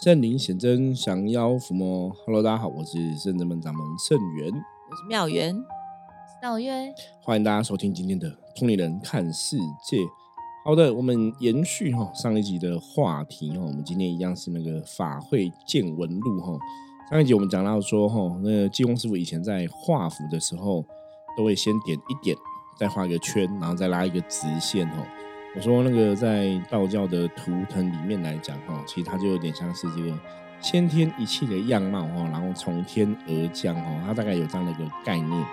圣灵显真，降妖伏魔。Hello，大家好，我是圣真门掌门圣元，我是妙元，道月，欢迎大家收听今天的《通灵人看世界》。好的，我们延续哈上一集的话题哈，我们今天一样是那个法会见闻录哈。上一集我们讲到说哈，那个济公师傅以前在画符的时候，都会先点一点，再画一个圈，然后再拉一个直线哈。我说那个在道教的图腾里面来讲哈，其实它就有点像是这个先天一气的样貌哈，然后从天而降哈，它大概有这样的一个概念。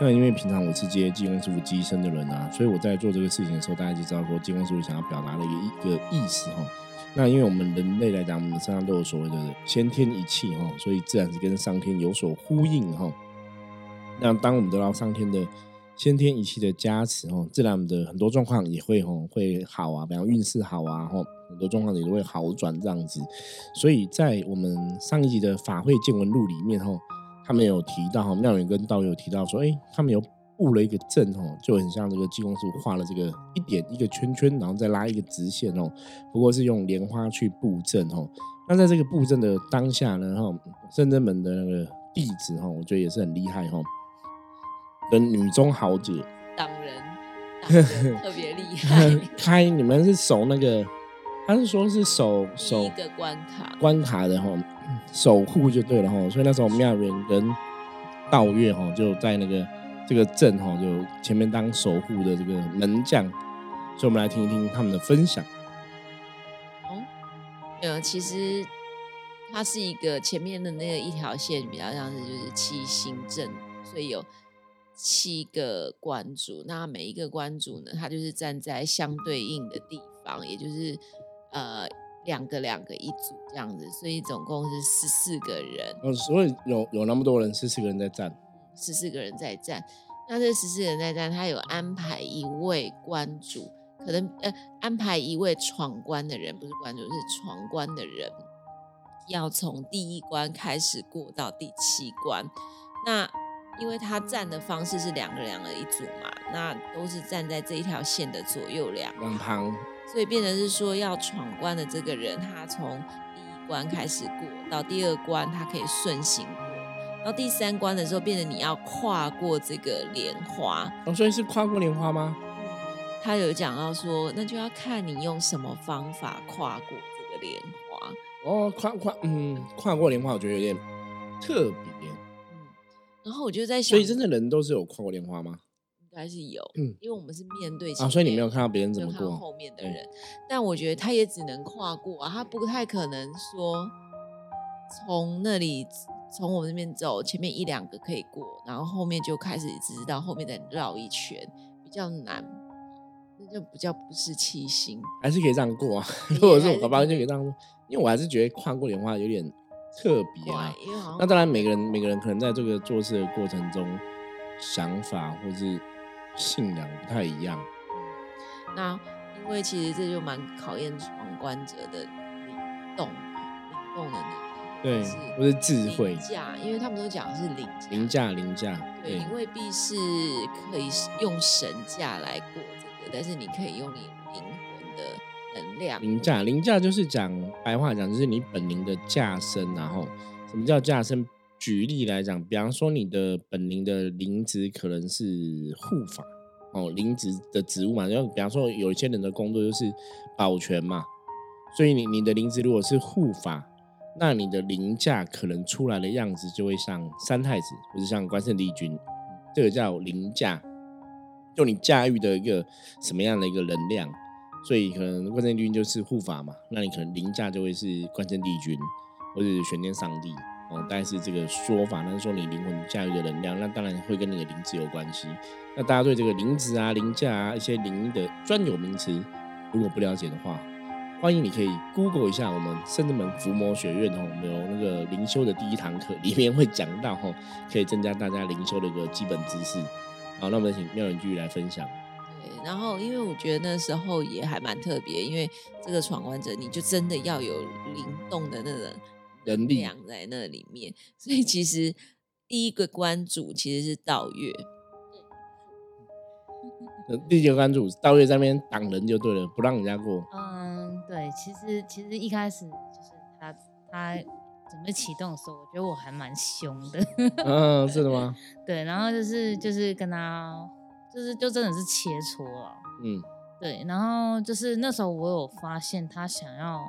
那因为平常我是接济公师傅机身的人啊，所以我在做这个事情的时候，大家就知道说济公师傅想要表达的一个一个意思哈。那因为我们人类来讲，我们身上都有所谓的先天一气哈，所以自然是跟上天有所呼应哈。那当我们得到上天的先天一气的加持哦，自然的很多状况也会吼会好啊，比方运势好啊，吼很多状况也都会好转这样子。所以在我们上一集的法会见闻录里面吼，他们有提到哈，妙远跟道友提到说，哎，他们有布了一个阵吼，就很像这个济公师画了这个一点一个圈圈，然后再拉一个直线哦。不过是用莲花去布阵吼。那在这个布阵的当下呢，哈，圣真门的那个弟子哈，我觉得也是很厉害哈。的女中豪杰，党人 特别厉害。开你们是守那个，他是说是守守一个关卡关卡的哈，守护就对了哈。所以那时候妙元跟道月哈就在那个这个镇哈，就前面当守护的这个门将。所以我们来听一听他们的分享。哦，呃，其实它是一个前面的那个一条线比较像是就是七星镇，所以有。七个关主，那每一个关主呢，他就是站在相对应的地方，也就是呃两个两个一组这样子，所以总共是十四个人。哦，所以有有那么多人，十四个人在站，十四个人在站。那这十四人在站，他有安排一位关主，可能呃安排一位闯关的人，不是关主，是闯关的人，要从第一关开始过到第七关。那因为他站的方式是两个两个一组嘛，那都是站在这一条线的左右两两旁，所以变成是说要闯关的这个人，他从第一关开始过到第二关，他可以顺行过，到第三关的时候，变成你要跨过这个莲花。哦，所以是跨过莲花吗？他有讲到说，那就要看你用什么方法跨过这个莲花。哦，跨跨，嗯，跨过莲花，我觉得有点特别。然后我就在想，所以真的人都是有跨过莲花吗？应该是有，嗯，因为我们是面对啊，所以你没有看到别人怎么过后面的人，但我觉得他也只能跨过啊，他不太可能说从那里从我们那边走，前面一两个可以过，然后后面就开始直到后面再绕一圈，比较难，那就比较不是七星，还是可以这样过啊。如果是我，爸爸就可以这样过，因为我还是觉得跨过莲花有点。特别啊，那当然每个人每个人可能在这个做事的过程中，想法或是信仰不太一样。那因为其实这就蛮考验闯关者的灵动、灵动的能力，对，或是智慧。价，因为他们都讲是灵灵价，灵价。对，你未必是可以用神价来过这个，但是你可以用你灵魂的。能量灵驾，灵驾就是讲白话讲，就是你本灵的驾身。然后，什么叫驾身？举例来讲，比方说你的本灵的灵职可能是护法哦，灵职的职务嘛。就比方说，有一些人的工作就是保全嘛，所以你你的灵职如果是护法，那你的灵驾可能出来的样子就会像三太子，或者像关圣帝君，这个叫灵驾，就你驾驭的一个什么样的一个能量。所以可能关圣帝君就是护法嘛，那你可能凌驾就会是关圣帝君或者是玄天上帝哦，大概是这个说法。那是说你灵魂驾驭的能量，那当然会跟你的灵子有关系。那大家对这个灵子啊、灵驾啊一些灵的专有名词，如果不了解的话，欢迎你可以 Google 一下我们圣智门伏魔学院哦，我们有那个灵修的第一堂课，里面会讲到哦，可以增加大家灵修的一个基本知识。好，那我们请妙人继续来分享。然后，因为我觉得那时候也还蛮特别，因为这个闯关者，你就真的要有灵动的那个能力在那里面。所以其实第一个关主其实是道月，第一个关主道月在那边挡人就对了，不让人家过。嗯，对，其实其实一开始就是他他准备启动的时候，我觉得我还蛮凶的。嗯，是的吗？对，然后就是就是跟他，就是就真的是切磋了。嗯，对，然后就是那时候我有发现他想要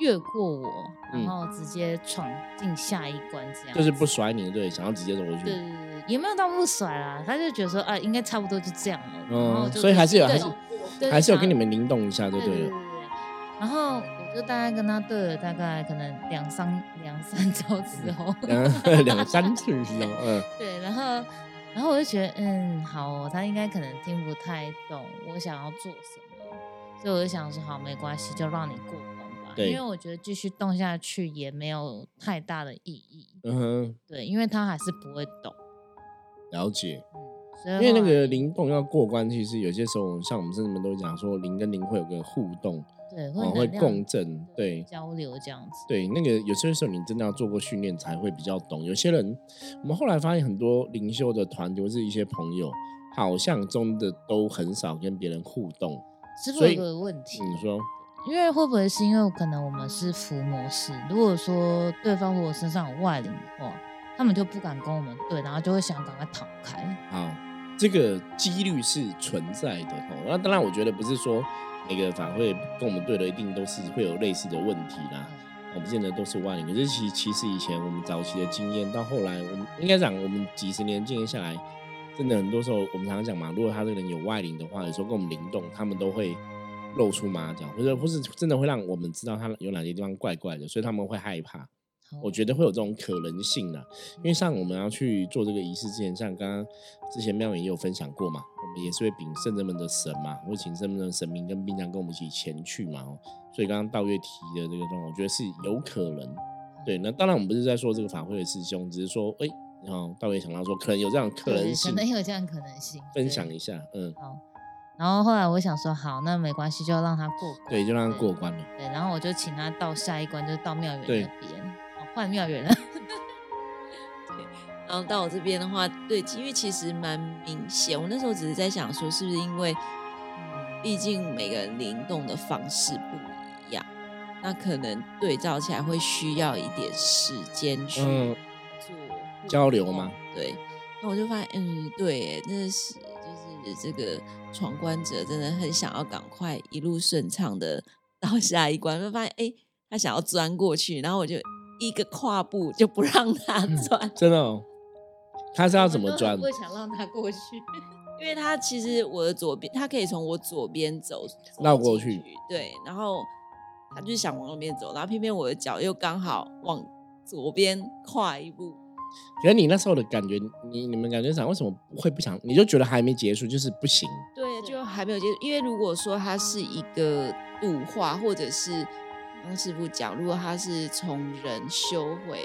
越过我，然嗯后直接闯进下一关，这样就是不甩你，对，想要直接走过去。对对对对，也没有到不甩啦，他就觉得说啊，应该差不多就这样了。嗯，所以还是有，还是还是有跟你们灵动一下，就对了。对对对对。然后我就大概跟他对了大概可能两三两三周之后，两两三次是吗？嗯 对，然后然后我就觉得嗯好哦，他应该可能听不太懂我想要做什么，所以我就想说好没关系，就让你过关吧，对因为我觉得继续动下去也没有太大的意义，嗯哼，对，因为他还是不会懂，了解。嗯，所以因为那个灵动要过关，其实有些时候像我们甚至们都讲说，灵跟灵会有个互动，对哦，会共振，对。交流这样子，对，那个有些时候你真的要做过训练才会比较懂。有些人，我们后来发现很多灵修的团体或是一些朋友，好像真的都很少跟别人互动。师傅所以有个问题，你说，因为会不会是因为可能我们是伏魔师？如果说对方如果身上有外灵的话，他们就不敢跟我们对，然后就会想赶快逃开。好，这个几率是存在的哦。那当然，我觉得不是说每个法会跟我们对的一定都是会有类似的问题啦。我们见得都是外灵，可是其其实以前我们早期的经验，到后来我们应该讲，我们几十年经验下来，真的很多时候我们常常讲嘛，如果他这个人有外灵的话，有时候跟我们灵动，他们都会露出马脚，或者或是真的会让我们知道他有哪些地方怪怪的，所以他们会害怕。我觉得会有这种可能性啦，因为像我们要去做这个仪式之前，像刚刚之前妙远也有分享过嘛，我们也是会禀圣人们的神嘛，会请圣人们的神明跟兵将跟我们一起前去嘛，哦，所以刚刚道月提的这个状况，我觉得是有可能。对，那当然我们不是在说这个法会的师兄，只是说，哎、然后道月想到说可能有这样可能性可，能有这样可能性。分享一下，嗯，好，然后后来我想说，好，那没关系，就让他过关。对，就让他过关了。对，然后我就请他到下一关，就是到庙园对那边，哦，换庙园了。对然后到我这边的话，对，因为其实蛮明显，我那时候只是在想说，是不是因为，嗯，毕竟每个人灵动的方式不一样，那可能对照起来会需要一点时间去嗯做互交流吗？对，那我就发现，嗯，对耶，真的是，就是这个闯关者真的很想要赶快一路顺畅的到下一关，就发现，哎，他想要钻过去，然后我就一个跨步就不让他转。真的、哦，他是要怎么转？不想让他过去。因为他其实我的左边，他可以从我左边走绕过去对，然后他就是想往那边走，然后偏偏我的脚又刚好往左边跨一步，可是你那时候的感觉，你你们感觉上为什么会不想？你就觉得还没结束，就是不行。对，对就还没有结束。因为如果说它是一个度化，或者是刚师傅讲，如果他是从人修回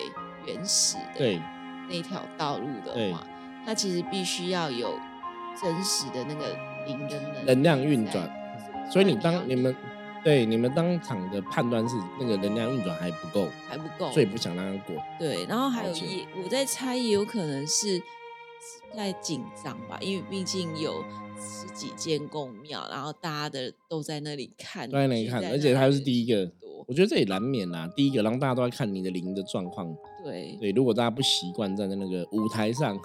原始的对那条道路的话，他其实必须要有真实的那个灵的能能量运转，所以你当你们对你们当场的判断是那个能量运转还不够，还不够，所以不想让他过。对，然后还有了解也我在猜，也有可能是在紧张吧，因为毕竟有十几间公庙，然后大家的都在那里看，都在那里看，而且他又是第一个我觉得这也难免啦。第一个让大家都在看你的灵的状况，对对，如果大家不习惯站在那个舞台上，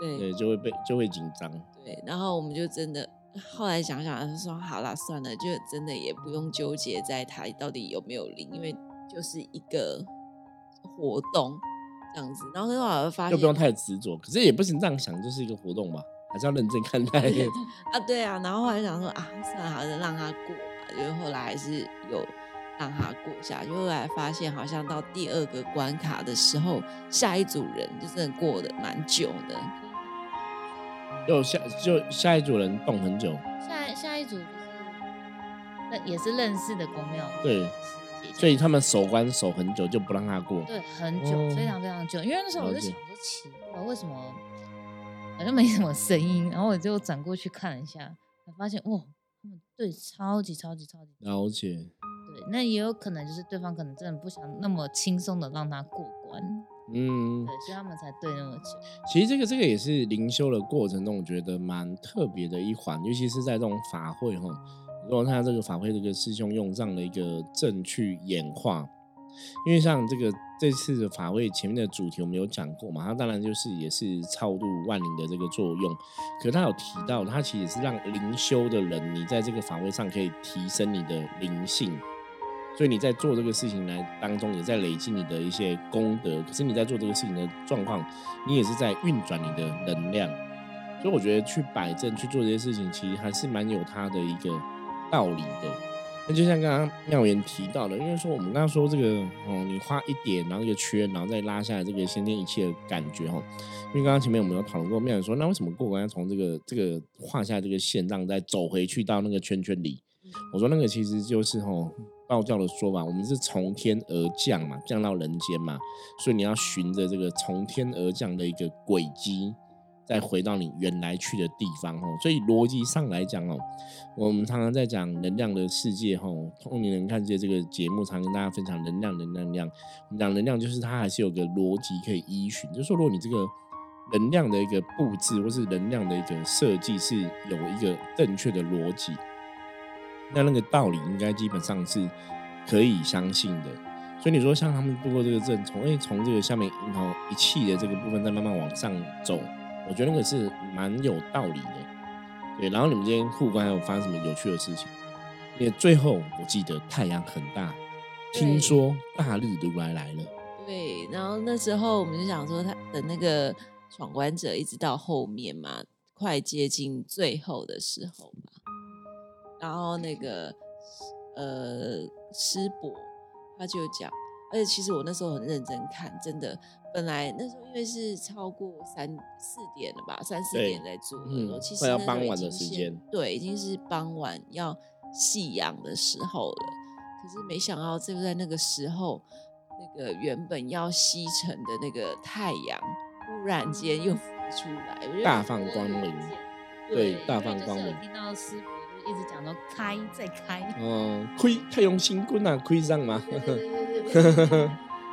对对，就会被就会紧张。对，然后我们就真的后来想想，就说好啦，算了，就真的也不用纠结在它到底有没有灵，因为就是一个活动这样子。然后后来我发现，就不用太执着，可是也不行这样想，就是一个活动吧，还是要认真看待。啊，对啊，然后后来想说啊，算了，还是让他过吧，就是后来还是有让他过下去。后来发现，好像到第二个关卡的时候，下一组人就真的过得蛮久的。就下就下一组人动很久，下下一组就是那也是认识的公庙的对所以他们守关守很久，就不让他过。对很久、哦非常非常久，因为那时候我就想说奇怪，为什么好像没什么声音，然后我就转过去看了一下，才发现哇，他们对超级超级超级了解，对，那也有可能就是对方可能真的不想那么轻松的让他过关，嗯对，，所以他们才对那么久。其实这个这个也是灵修的过程中，我觉得蛮特别的一环，尤其是在这种法会哈。如果他这个法会这个师兄用这样的一个证去演化，因为像这个这次的法会前面的主题我们有讲过嘛，他当然就是也是超度万灵的这个作用，可他有提到，他其实是让灵修的人，你在这个法会上可以提升你的灵性，所以你在做这个事情来当中，也在累积你的一些功德。可是你在做这个事情的状况，你也是在运转你的能量。所以我觉得去摆正去做这些事情，其实还是蛮有它的一个道理的。那就像刚刚妙言提到的，因为说我们刚刚说这个哦，你画一点，然后一个圈，然后再拉下来这个先天一切的感觉哈。因为刚刚前面我们有讨论过，妙言说，那为什么过关要从这个这个画下这个线，让再走回去到那个圈圈里？我说那个其实就是吼道教的说法，我们是从天而降嘛，降到人间嘛，所以你要循着这个从天而降的一个轨迹。再回到你原来去的地方哦，所以逻辑上来讲哦，我们常常在讲能量的世界哦，通灵人看见这个节目常跟大家分享能量，能量，能量。我们讲能量就是它还是有个逻辑可以依循，就是说如果你这个能量的一个布置或是能量的一个设计是有一个正确的逻辑，那那个道理应该基本上是可以相信的。所以你说像他们度过这个阵，从哎从这个下面然后一气的这个部分再慢慢往上走。我觉得那个是蛮有道理的，对。然后你们今天互关还有发生什么有趣的事情？因为最后我记得太阳很大，听说大日如来来了。对，然后那时候我们就想说，他的那个闯关者一直到后面嘛，快接近最后的时候嘛，然后那个呃师伯他就讲，而且其实我那时候很认真看，真的。本来那时候因为是超过三四点了吧，三四点在做的，其实要傍晚的时间，对，已经是傍晚要夕阳的时候了。可是没想到就在那个时候，那个原本要西沉的那个太阳，忽然间又浮出来，我觉得大放光明，对，大放光明。听到师一直讲到开再开，哦，亏太阳星君啊，亏上吗？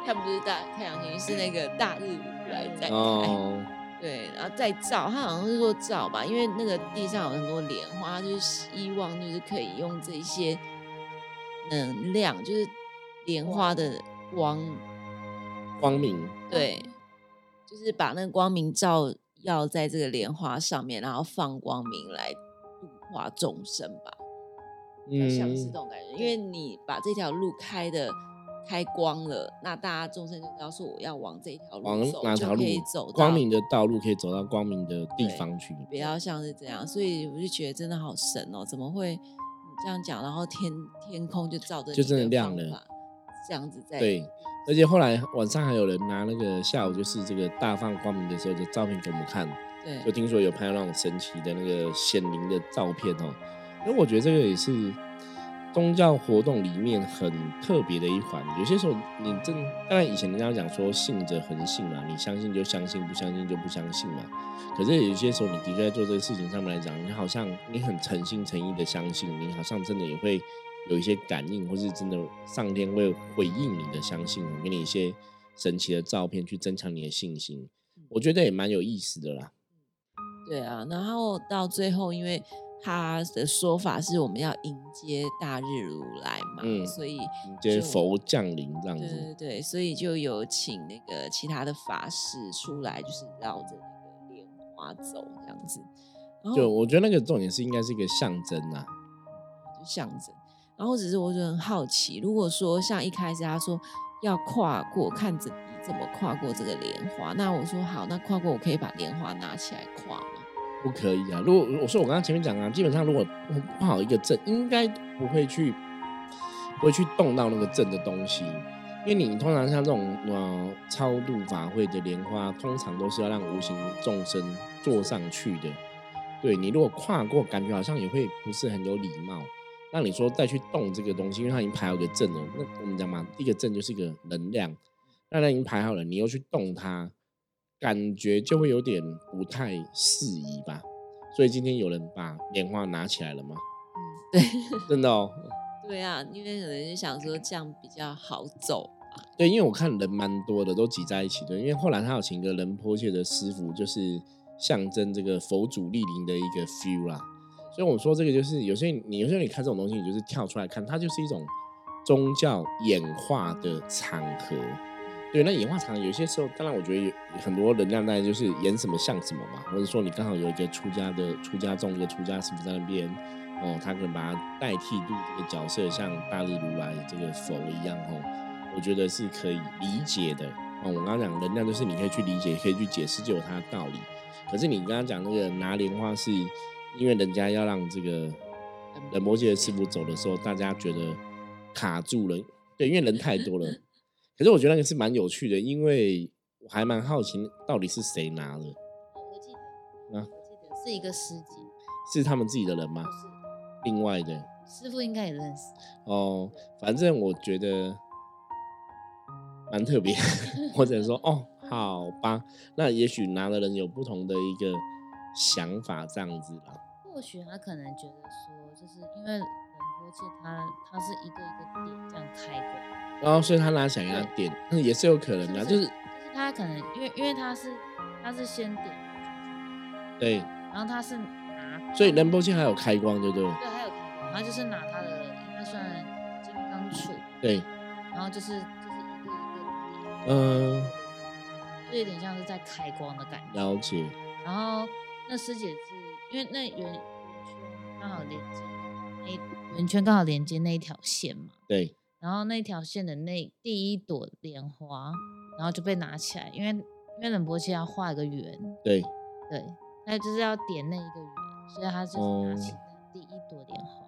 它不是大太阳星，是那个大日如来在开，对，然后再照，他好像是说照吧，因为那个地上有很多莲花，就是希望就是可以用这些能量，就是莲花的光光明，对，就是把那个光明照耀在这个莲花上面，然后放光明来度化众生吧，嗯，像是这种感觉，因为你把这条路开的。开光了，那大家众生就知道说我要往这条路走，哪条路可以走光明的道路，可以走到光明的地方去。不要像是这样，所以我就觉得真的好神哦，怎么会这样讲，然后天天空就照着就真的亮了，这样子在对。而且后来晚上还有人拿那个下午就是这个大放光明的时候的照片给我们看，对，就听说有拍到那种神奇的那个显灵的照片哦。那我觉得这个也是。宗教活动里面很特别的一环，有些时候你真当然以前人家讲说信者恒信嘛，你相信就相信，不相信就不相信嘛。可是有些时候你的确在做这个事情上面来讲，你好像你很诚心诚意的相信，你好像真的也会有一些感应，或是真的上天会回应你的相信，给你一些神奇的照片去增强你的信心。我觉得也蛮有意思的啦。对啊，然后到最后因为。他的说法是我们要迎接大日如来嘛，嗯，所以迎接佛降临这样子。对对对，所以就有请那个其他的法师出来，就是绕着那个莲花走这样子。就我觉得那个重点是应该是一个象征啊，就象征。然后只是我就很好奇，如果说像一开始他说要跨过，看着你怎么跨过这个莲花，那我说好，那跨过我可以把莲花拿起来跨吗？不可以啊！如果我说我刚刚前面讲啊，基本上如果不好一个阵，应该不会去不会去动到那个阵的东西，因为你通常像这种呃超度法会的莲花，通常都是要让无形众生坐上去的。对你如果跨过，感觉好像也会不是很有礼貌。那你说再去动这个东西，因为它已经排好个阵了，那我们讲嘛，一个阵就是一个能量，那它已经排好了，你又去动它。感觉就会有点不太适宜吧，所以今天有人把莲花拿起来了吗？嗯，对，真的哦。对啊，因为可能是想说这样比较好走对，因为我看人蛮多的，都挤在一起的。因为后来他有请一个人坡切的师傅，就是象征这个佛祖莅临的一个 feel 啦。所以我说这个就是有些你有些候你看这种东西，你就是跳出来看，它就是一种宗教演化的场合。对，那演化场有些时候，当然我觉得有很多能量，当然就是演什么像什么嘛，或者说你刚好有一个出家的出家众，一个出家师傅在那边，哦，他可能把它代替度这个角色，像大日如来这个佛一样，哦，我觉得是可以理解的。哦，我刚刚讲能量就是你可以去理解，可以去解释，就有它的道理。可是你刚刚讲那个拿莲花，是因为人家要让这个仁波切的师傅走的时候，大家觉得卡住了，对，因为人太多了。可是我觉得那个是蛮有趣的，因为我还蛮好奇到底是谁拿的。我记得，啊，我记得是一个师姐，是他们自己的人吗？是，另外的师傅应该也认识。哦，反正我觉得蛮特别，或者说哦，好吧，那也许拿的人有不同的一个想法，这样子啦。或许他可能觉得说，就是因为仁波切他他是一个一个点这样开过。然后，所以他拿起来给他点，那也是有可能的，就是就是他可能因为因为他是他是先点，对，然后他是拿，所以仁波切还有开光，对不对？对，还有开光，然后就是拿他的应该算金刚杵，对，然后就是就是一个一个点，嗯，就有点像是在开光的感觉。了解。然后那师姐是因为那圆圆圈刚好连接那圆圈刚好连接那一条线嘛，对。然后那条线的那第一朵莲花，然后就被拿起来，因为因为冷波切要画一个圆，对对，那就是要点那一个圆，所以他就是拿起第一朵莲花，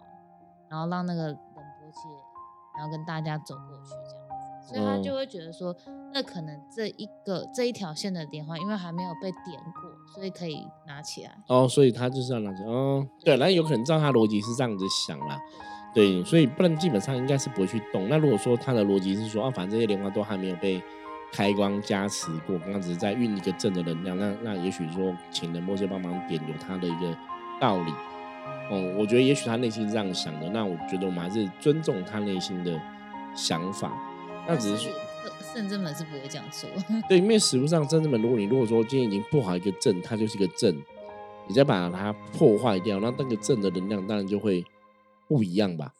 然后让那个冷波切，然后跟大家走过去这样子，所以他就会觉得说，那可能这一个这一条线的莲花，因为还没有被点过，所以可以拿起来。哦，所以他就是要拿起来，哦，对，那有可能照他逻辑是这样子想啦。对，所以不然基本上应该是不会去动。那如果说他的逻辑是说，啊，反正这些莲花都还没有被开光加持过，刚刚只是在运一个正的能量，那那也许说请人波切帮忙点，有他的一个道理。哦，我觉得也许他内心是这样想的。那我觉得我们还是尊重他内心的想法。那只是说，圣正门是不会这样说。对，因为实物上圣正门，如果你如果说今天已经破好一个阵，它就是一个阵，你再把它破坏掉，那那个阵的能量当然就会。不一样吧？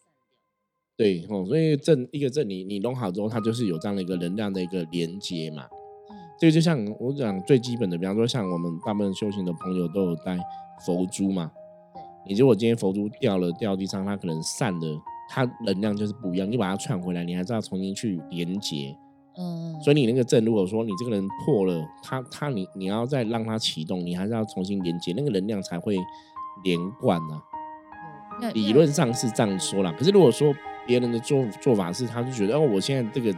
对哦，所以正一个阵，你你弄好之后，它就是有这样的一个能量的一个连接嘛。这个就像我讲最基本的，比方说像我们大部分修行的朋友都有带佛珠嘛。对。你如果今天佛珠掉了掉地上，它可能散了，它能量就是不一样。你把它串回来，你还是要重新去连接。嗯。所以你那个阵，如果说你这个人破了，他他你你要再让它启动，你还是要重新连接，那个能量才会连贯呢。理论上是这样说啦，可是如果说别人的做做法是，他就觉得哦，我现在这个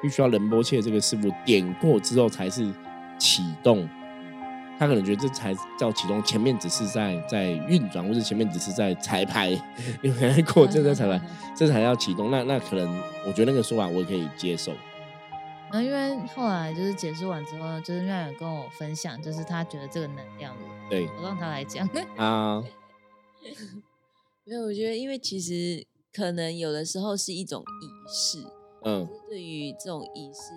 必须要仁波切这个师傅点过之后才是启动，他可能觉得这才叫启动，前面只是在在运转，或者前面只是在彩排，因为过这在彩排，这才要启动。那那可能我觉得那个说法我也可以接受。那因为后来就是解释完之后，就是妙远跟我分享，就是他觉得这个能量，对我让他来讲啊。没有，我觉得，因为其实可能有的时候是一种仪式，嗯，对于这种仪式，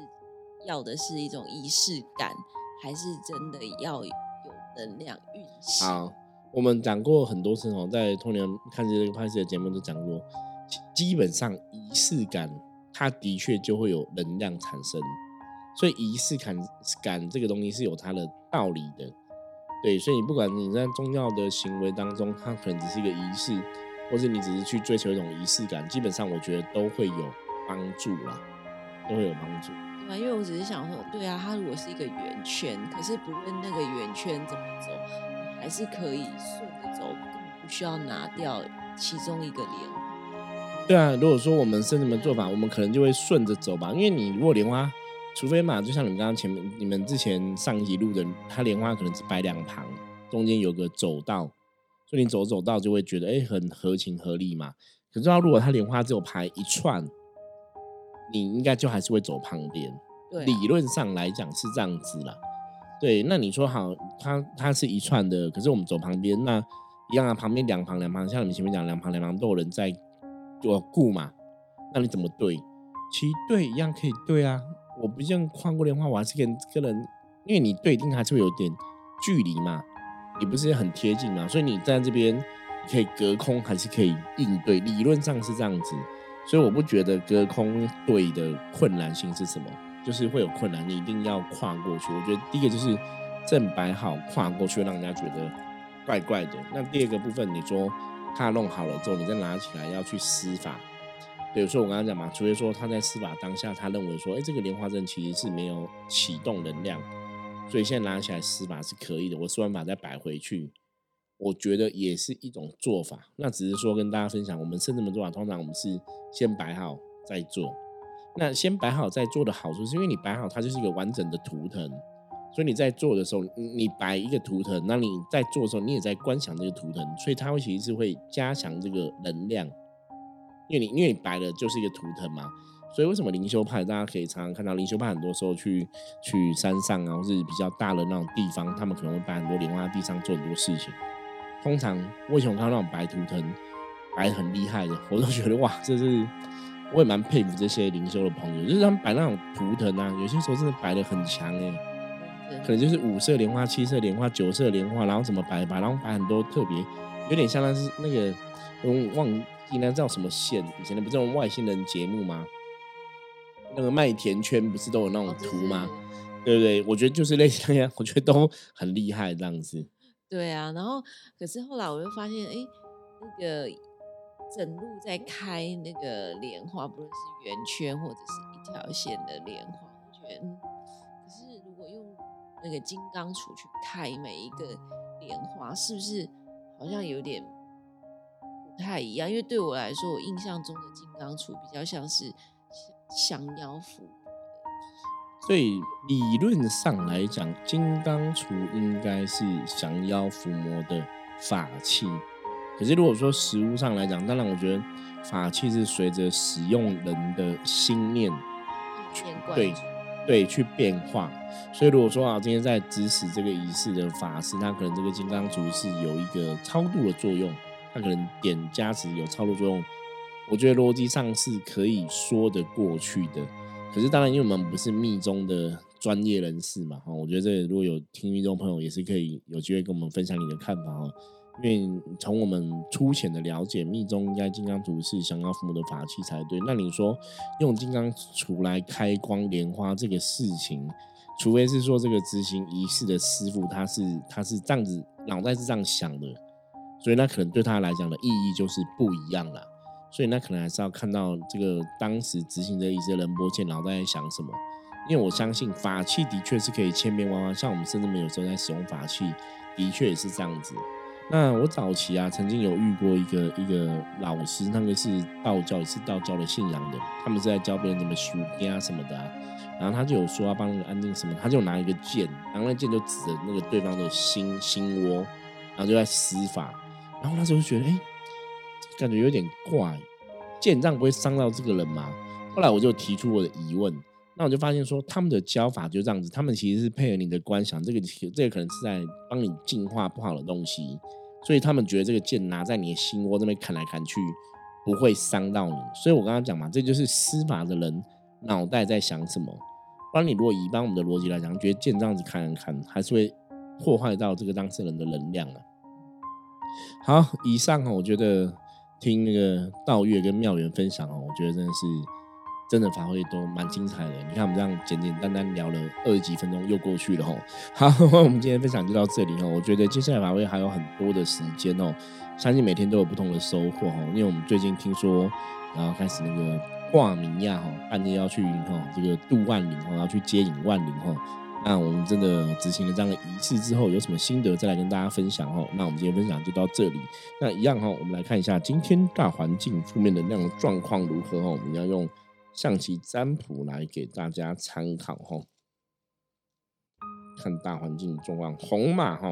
要的是一种仪式感，还是真的要有能量运行？好，我们讲过很多次哦，在童年看这个拍摄的节目都讲过，基本上仪式感，它的确就会有能量产生，所以仪式感感这个东西是有它的道理的。对，所以你不管你在宗教的行为当中，它可能只是一个仪式，或者你只是去追求一种仪式感，基本上我觉得都会有帮助啦，都会有帮助。对啊，因为我只是想说，对啊，它如果是一个圆圈，可是不论那个圆圈怎么走，还是可以顺着走，根本不需要拿掉其中一个莲花。对啊，如果说我们是这么做法，我们可能就会顺着走吧，因为你如果莲花。除非嘛，就像你们刚刚前面你们之前上一集录的，它莲花可能只摆两旁，中间有个走道，所以你走走道就会觉得哎很合情合理嘛。可是如果它莲花只有排一串，你应该就还是会走旁边。对，理论上来讲是这样子啦。对，那你说好，它它是一串的，可是我们走旁边，那一样啊，旁边两旁两旁，像你们前面讲两旁两旁都有人在我顾嘛，那你怎么对？其实对一样可以对啊。我不像跨过电话，我还是跟跟人，因为你对定还是会有点距离嘛，你不是很贴近嘛，所以你在这边可以隔空还是可以应对，理论上是这样子。所以我不觉得隔空对的困难性是什么，就是会有困难，你一定要跨过去。我觉得第一个就是正摆好跨过去，让人家觉得怪怪的。那第二个部分，你说他弄好了之后，你再拿起来要去施法。比如说我刚刚讲嘛，除非说他在施法当下，他认为说，哎，这个莲花阵其实是没有启动能量，所以现在拿起来施法是可以的。我施完法再摆回去，我觉得也是一种做法。那只是说跟大家分享，我们甚至门做法，通常我们是先摆好再做。那先摆好再做的好处，是因为你摆好它就是一个完整的图腾，所以你在做的时候，你摆一个图腾，那你在做的时候，你也在观想这个图腾，所以它会其实是会加强这个能量。因为你因为你摆的就是一个图腾嘛，所以为什么灵修派大家可以常常看到灵修派很多时候去去山上啊，或是比较大的那种地方，他们可能会摆很多莲花地上做很多事情。通常我以前看到那种白图腾摆很厉害的，我都觉得哇，这是我也蛮佩服这些灵修的朋友，就是他们摆那种图腾啊，有些时候真的摆的很强哎，可能就是五色莲花、七色莲花、九色莲花，然后怎么摆摆，然后摆很多特别，有点像那是那个我忘。应该叫什么线？以前的不是那种外星人节目吗？那个麦田圈不是都有那种图吗？对不对？我觉得就是类似那样，我觉得都很厉害这样子。对啊，然后可是后来我又发现，哎，那个整路在开那个莲花，不论是圆圈或者是一条线的莲花，我觉得，那个金刚杵去开每一个莲花，是不是好像有点？不太一样，因为对我来说，我印象中的金刚杵比较像是降妖伏魔的。所以理论上来讲，金刚杵应该是降妖伏魔的法器。可是如果说实物上来讲，当然我觉得法器是随着使用人的心念对对去变化。所以如果说啊，今天在指使这个仪式的法师，他可能这个金刚杵是有一个超度的作用。他可能点加持有超度作用，我觉得逻辑上是可以说得过去的。可是当然，因为我们不是密宗的专业人士嘛，哈，我觉得这如果有听密宗朋友，也是可以有机会跟我们分享你的看法哈。因为从我们粗浅的了解，密宗应该金刚杵是降妖伏魔的法器才对。那你说用金刚杵来开光莲花这个事情，除非是说这个执行仪式的师傅他是他是这样子脑袋是这样想的。所以那可能对他来讲的意义就是不一样了，所以那可能还是要看到这个当时执行的一些仁波切脑袋在想什么，因为我相信法器的确是可以千变万化，像我们甚至们有时候在使用法器，的确也是这样子。那我早期啊，曾经有遇过一个一个老师，那个是道教，也是道教的信仰的，他们是在教别人怎么修啊什么的，然后他就有说要帮那个安定什么，他就拿一个剑，然后那剑就指着那个对方的心心窝，然后就在施法。然后那时候就觉得，哎，感觉有点怪，剑这样不会伤到这个人吗？后来我就提出我的疑问，那我就发现说，他们的教法就这样子，他们其实是配合你的观想，这个这个可能是在帮你净化不好的东西，所以他们觉得这个剑拿在你的心窝这边砍来砍去不会伤到你。所以我刚刚讲嘛，这就是施法的人脑袋在想什么。不然你如果以一般我们的逻辑来讲，觉得剑这样子砍来砍，还是会破坏到这个当事人的能量啊。好，以上哈，我觉得听那个道月跟妙元分享哦，我觉得真的是真的发挥都蛮精彩的。你看我们这样简简单单聊了二十几分钟，又过去了哈。好，我们今天分享就到这里哈。我觉得接下来发挥还有很多的时间哦，相信每天都有不同的收获哈。因为我们最近听说，然后开始那个挂名呀哈，半夜要去哈这个渡万灵哈，要去接引万灵哈。那我们真的执行了这样的仪式之后，有什么心得再来跟大家分享哦。那我们今天分享就到这里。那一样哈，我们来看一下今天大环境负面能量状况如何哈。我们要用象棋占卜来给大家参考哈。看大环境状况，红马哈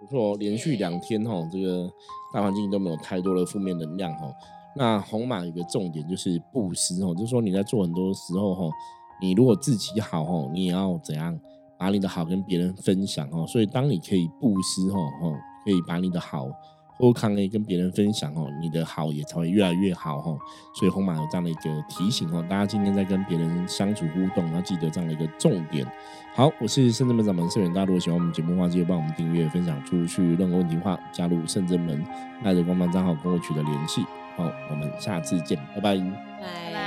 不错，连续两天哈，这个大环境都没有太多的负面能量哈。那红马有个重点就是布施哦，就是说你在做很多时候哈，你如果自己好哦，你也要怎样？把你的好跟别人分享哦，所以当你可以布施哦哦，可以把你的好或康可以跟别人分享哦，你的好也才会越来越好哦。所以红马有这样的一个提醒哦，大家今天在跟别人相处互动，要记得这样的一个重点。好，我是圣真门掌门圣元，大家如果喜欢我们节目的话，记得帮我们订阅、分享出去。任何问题的话，加入圣真门爱的官方账号跟我取得联系。好，我们下次见，拜拜。拜拜。